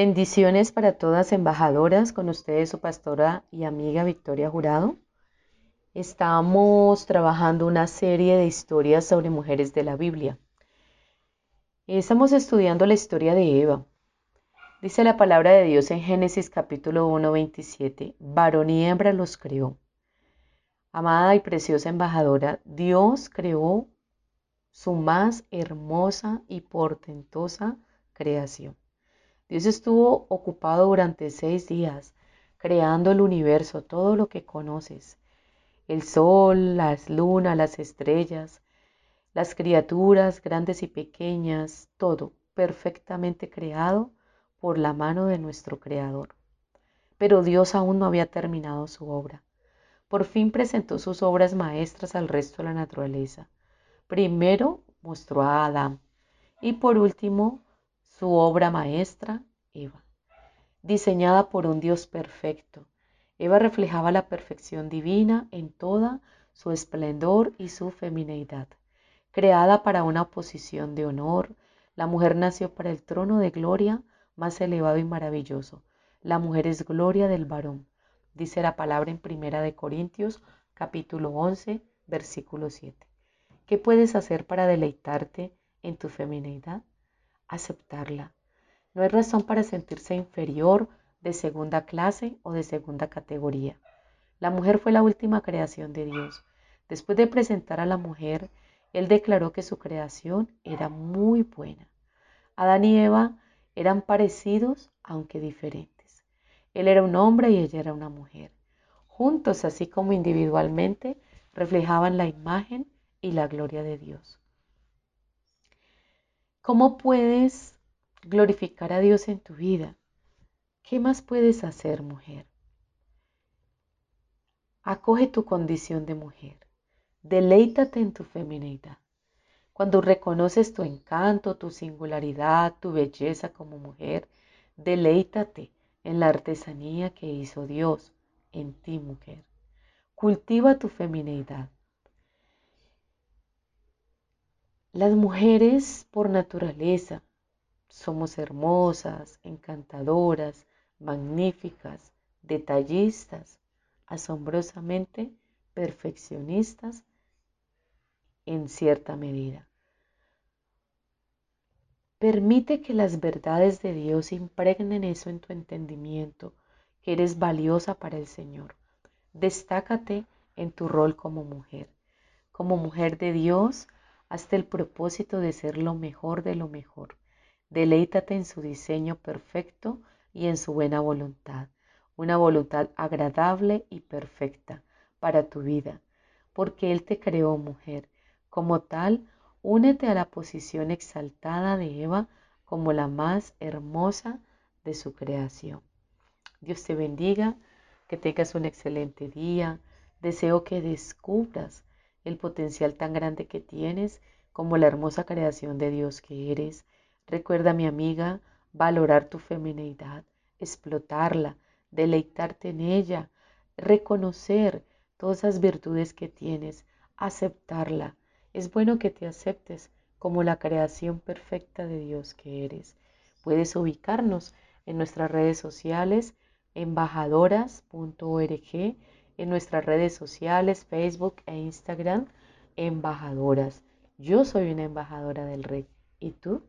Bendiciones para todas embajadoras, con ustedes su pastora y amiga Victoria Jurado. Estamos trabajando una serie de historias sobre mujeres de la Biblia. Estamos estudiando la historia de Eva. Dice la palabra de Dios en Génesis capítulo 1, 27, varón y hembra los creó. Amada y preciosa embajadora, Dios creó su más hermosa y portentosa creación. Dios estuvo ocupado durante seis días creando el universo, todo lo que conoces, el sol, las lunas, las estrellas, las criaturas grandes y pequeñas, todo perfectamente creado por la mano de nuestro Creador. Pero Dios aún no había terminado su obra. Por fin presentó sus obras maestras al resto de la naturaleza. Primero mostró a Adán y por último su obra maestra, Eva. Diseñada por un Dios perfecto, Eva reflejaba la perfección divina en toda su esplendor y su femineidad. Creada para una posición de honor, la mujer nació para el trono de gloria más elevado y maravilloso. La mujer es gloria del varón, dice la palabra en Primera de Corintios, capítulo 11, versículo 7. ¿Qué puedes hacer para deleitarte en tu femineidad? Aceptarla. No hay razón para sentirse inferior de segunda clase o de segunda categoría. La mujer fue la última creación de Dios. Después de presentar a la mujer, Él declaró que su creación era muy buena. Adán y Eva eran parecidos aunque diferentes. Él era un hombre y ella era una mujer. Juntos, así como individualmente, reflejaban la imagen y la gloria de Dios. ¿Cómo puedes glorificar a Dios en tu vida? ¿Qué más puedes hacer, mujer? Acoge tu condición de mujer. Deleítate en tu feminidad. Cuando reconoces tu encanto, tu singularidad, tu belleza como mujer, deleítate en la artesanía que hizo Dios en ti, mujer. Cultiva tu feminidad. Las mujeres por naturaleza somos hermosas, encantadoras, magníficas, detallistas, asombrosamente perfeccionistas en cierta medida. Permite que las verdades de Dios impregnen eso en tu entendimiento, que eres valiosa para el Señor. Destácate en tu rol como mujer. Como mujer de Dios, hasta el propósito de ser lo mejor de lo mejor. Deleítate en su diseño perfecto y en su buena voluntad, una voluntad agradable y perfecta para tu vida, porque Él te creó mujer. Como tal, únete a la posición exaltada de Eva como la más hermosa de su creación. Dios te bendiga, que tengas un excelente día. Deseo que descubras el potencial tan grande que tienes como la hermosa creación de Dios que eres. Recuerda, mi amiga, valorar tu femineidad, explotarla, deleitarte en ella, reconocer todas esas virtudes que tienes, aceptarla. Es bueno que te aceptes como la creación perfecta de Dios que eres. Puedes ubicarnos en nuestras redes sociales, embajadoras.org, en nuestras redes sociales, Facebook e Instagram, embajadoras. Yo soy una embajadora del Rey. ¿Y tú?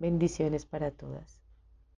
Bendiciones para todas.